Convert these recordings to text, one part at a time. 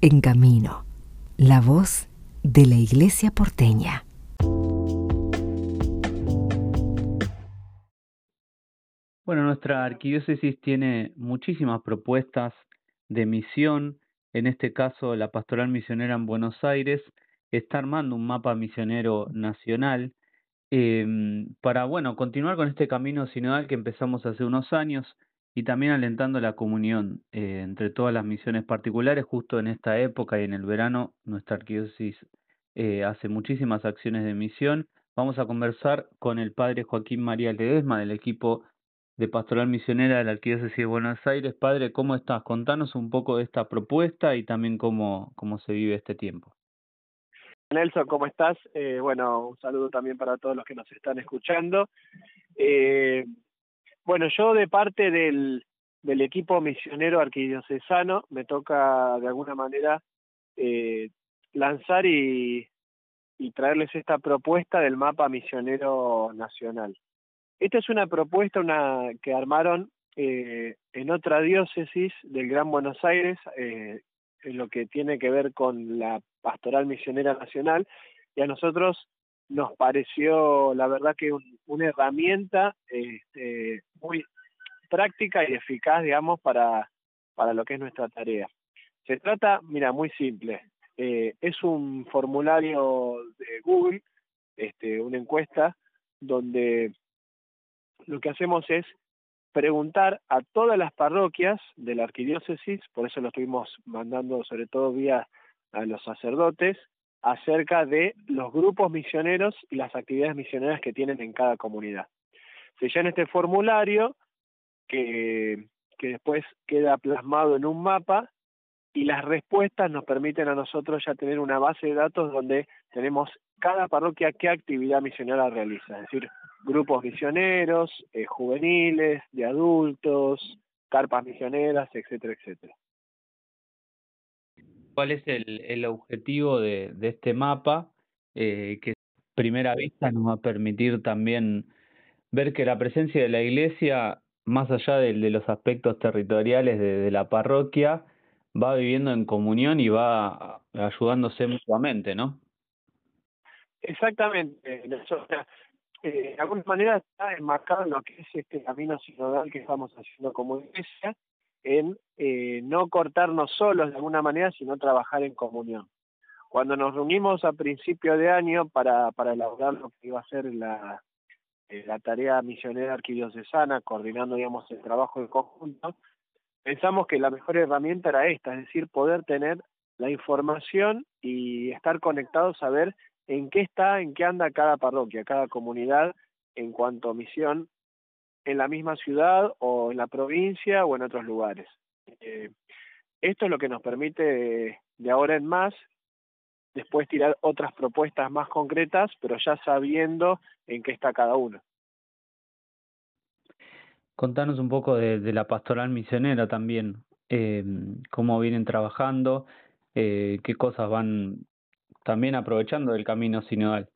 En Camino, la voz de la Iglesia porteña. Bueno, nuestra arquidiócesis tiene muchísimas propuestas de misión. En este caso, la Pastoral Misionera en Buenos Aires está armando un mapa misionero nacional em, para, bueno, continuar con este camino sinodal que empezamos hace unos años y también alentando la comunión eh, entre todas las misiones particulares. Justo en esta época y en el verano, nuestra arquidiócesis eh, hace muchísimas acciones de misión. Vamos a conversar con el padre Joaquín María Ledesma del equipo de Pastoral Misionera de la Arquidiócesis de Buenos Aires. Padre, ¿cómo estás? Contanos un poco de esta propuesta y también cómo, cómo se vive este tiempo. Nelson, ¿cómo estás? Eh, bueno, un saludo también para todos los que nos están escuchando. Eh, bueno, yo de parte del, equipo misionero arquidiocesano me toca de alguna manera eh, lanzar y, y traerles esta propuesta del mapa misionero nacional. Esta es una propuesta que armaron eh, en otra diócesis del Gran Buenos Aires, eh, en lo que tiene que ver con la pastoral misionera nacional, y a nosotros nos pareció, la verdad, que una herramienta este, muy práctica y eficaz, digamos, para, para lo que es nuestra tarea. Se trata, mira, muy simple. Eh, es un formulario de Google, este, una encuesta, donde lo que hacemos es preguntar a todas las parroquias de la arquidiócesis, por eso lo estuvimos mandando sobre todo vía a los sacerdotes, acerca de los grupos misioneros y las actividades misioneras que tienen en cada comunidad. Se llena este formulario que, que después queda plasmado en un mapa y las respuestas nos permiten a nosotros ya tener una base de datos donde tenemos cada parroquia qué actividad misionera realiza, es decir, grupos misioneros, eh, juveniles, de adultos, carpas misioneras, etcétera, etcétera. ¿Cuál es el, el objetivo de, este mapa? Eh, que a primera vista nos va a permitir también ver que la presencia de la iglesia, más allá de, los aspectos territoriales de, la parroquia, va viviendo en comunión y va ayudándose mutuamente, ¿no? Exactamente. Eh, de alguna manera está enmarcado en lo que es este camino sinodal que estamos haciendo como iglesia, en eh, no cortarnos solos de alguna manera, sino trabajar en comunión. Cuando nos reunimos a principio de año para, para elaborar lo que iba a ser la, eh, la tarea misionera arquidiocesana, coordinando digamos el trabajo en conjunto, pensamos que la mejor herramienta era esta, es decir, poder tener la información y estar conectados a ver en qué está, en qué anda cada parroquia, cada comunidad en cuanto a misión en la misma ciudad o en la provincia o en otros lugares. Eh, esto es lo que nos permite de ahora en más después tirar otras propuestas más concretas, pero ya sabiendo en qué está cada uno. Contanos un poco de, la pastoral misionera también, eh, cómo vienen trabajando, eh, qué cosas van también aprovechando del camino sinodal.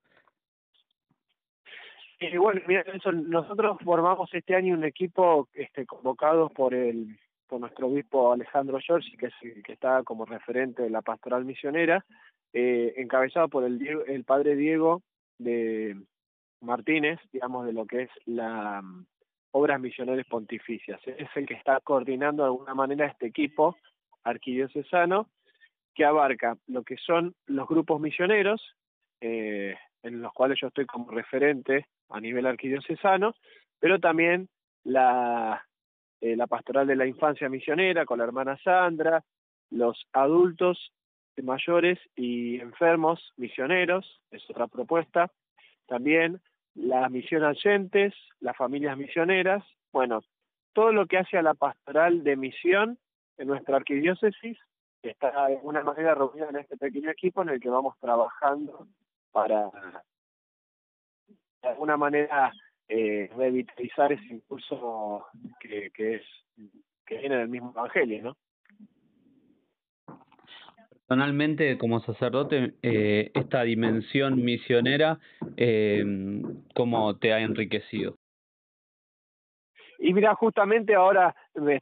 Y bueno, mira, nosotros formamos este año un equipo este, convocado por el por nuestro obispo Alejandro Giorgi, que es que está como referente de la pastoral misionera, eh, encabezado por el, el padre Diego de Martínez, digamos, de lo que es la um, Obras Misionales Pontificias. Es el que está coordinando de alguna manera este equipo arquidiocesano que abarca lo que son los grupos misioneros, eh, en los cuales yo estoy como referente a nivel arquidiocesano, pero también la, eh, la pastoral de la infancia misionera con la hermana Sandra, los adultos mayores y enfermos misioneros, es otra propuesta, también la misión oyentes, las familias misioneras, bueno, todo lo que hace a la pastoral de misión en nuestra arquidiócesis está de alguna manera reunida en este pequeño equipo en el que vamos trabajando para de alguna manera eh, revitalizar ese impulso que, que es que viene del mismo evangelio, ¿no? Personalmente, como sacerdote, eh, esta dimensión misionera, eh, ¿cómo te ha enriquecido? Y mira, justamente ahora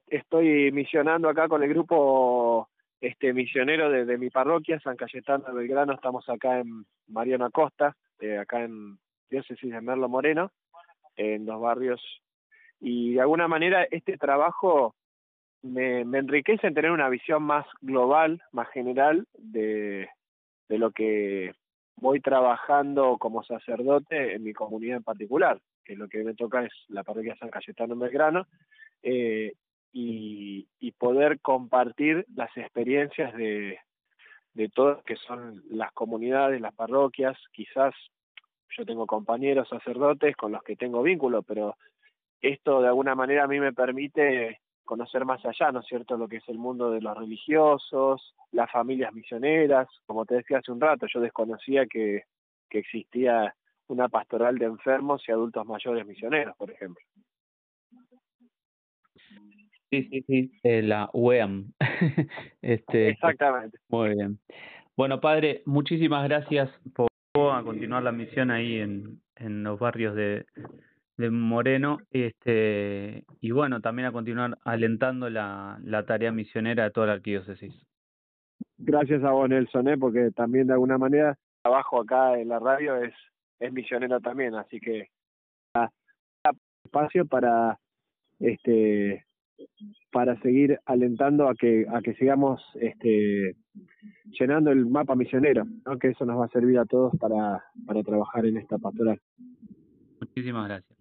estoy misionando acá con el grupo este misionero de, mi parroquia, San Cayetano de Belgrano, estamos acá en Mariano Acosta, eh, acá en diócesis de Merlo Moreno, en los barrios. Y de alguna manera este trabajo me, me enriquece en tener una visión más global, más general de, de lo que voy trabajando como sacerdote en mi comunidad en particular, que lo que me toca es la parroquia San Cayetano en Belgrano, eh, y, y, poder compartir las experiencias de, de todas que son las comunidades, las parroquias, quizás yo tengo compañeros sacerdotes con los que tengo vínculo, pero esto de alguna manera a mí me permite conocer más allá, ¿no es cierto?, lo que es el mundo de los religiosos, las familias misioneras. Como te decía hace un rato, yo desconocía que, que existía una pastoral de enfermos y adultos mayores misioneros, por ejemplo. Sí, sí, sí, eh, la UEAM. este, Exactamente. Muy bien. Bueno, padre, muchísimas gracias por a continuar la misión ahí en, en los barrios de, de Moreno, este, y bueno, también a continuar alentando la, la tarea misionera de toda la arquidiócesis. Gracias a vos, Nelson, ¿eh? porque también de alguna manera trabajo acá en la radio es, es misionero también, así que espacio para este para seguir alentando a que a que sigamos este llenando el mapa misionero, ¿no? que eso nos va a servir a todos para, para trabajar en esta pastoral. Muchísimas gracias.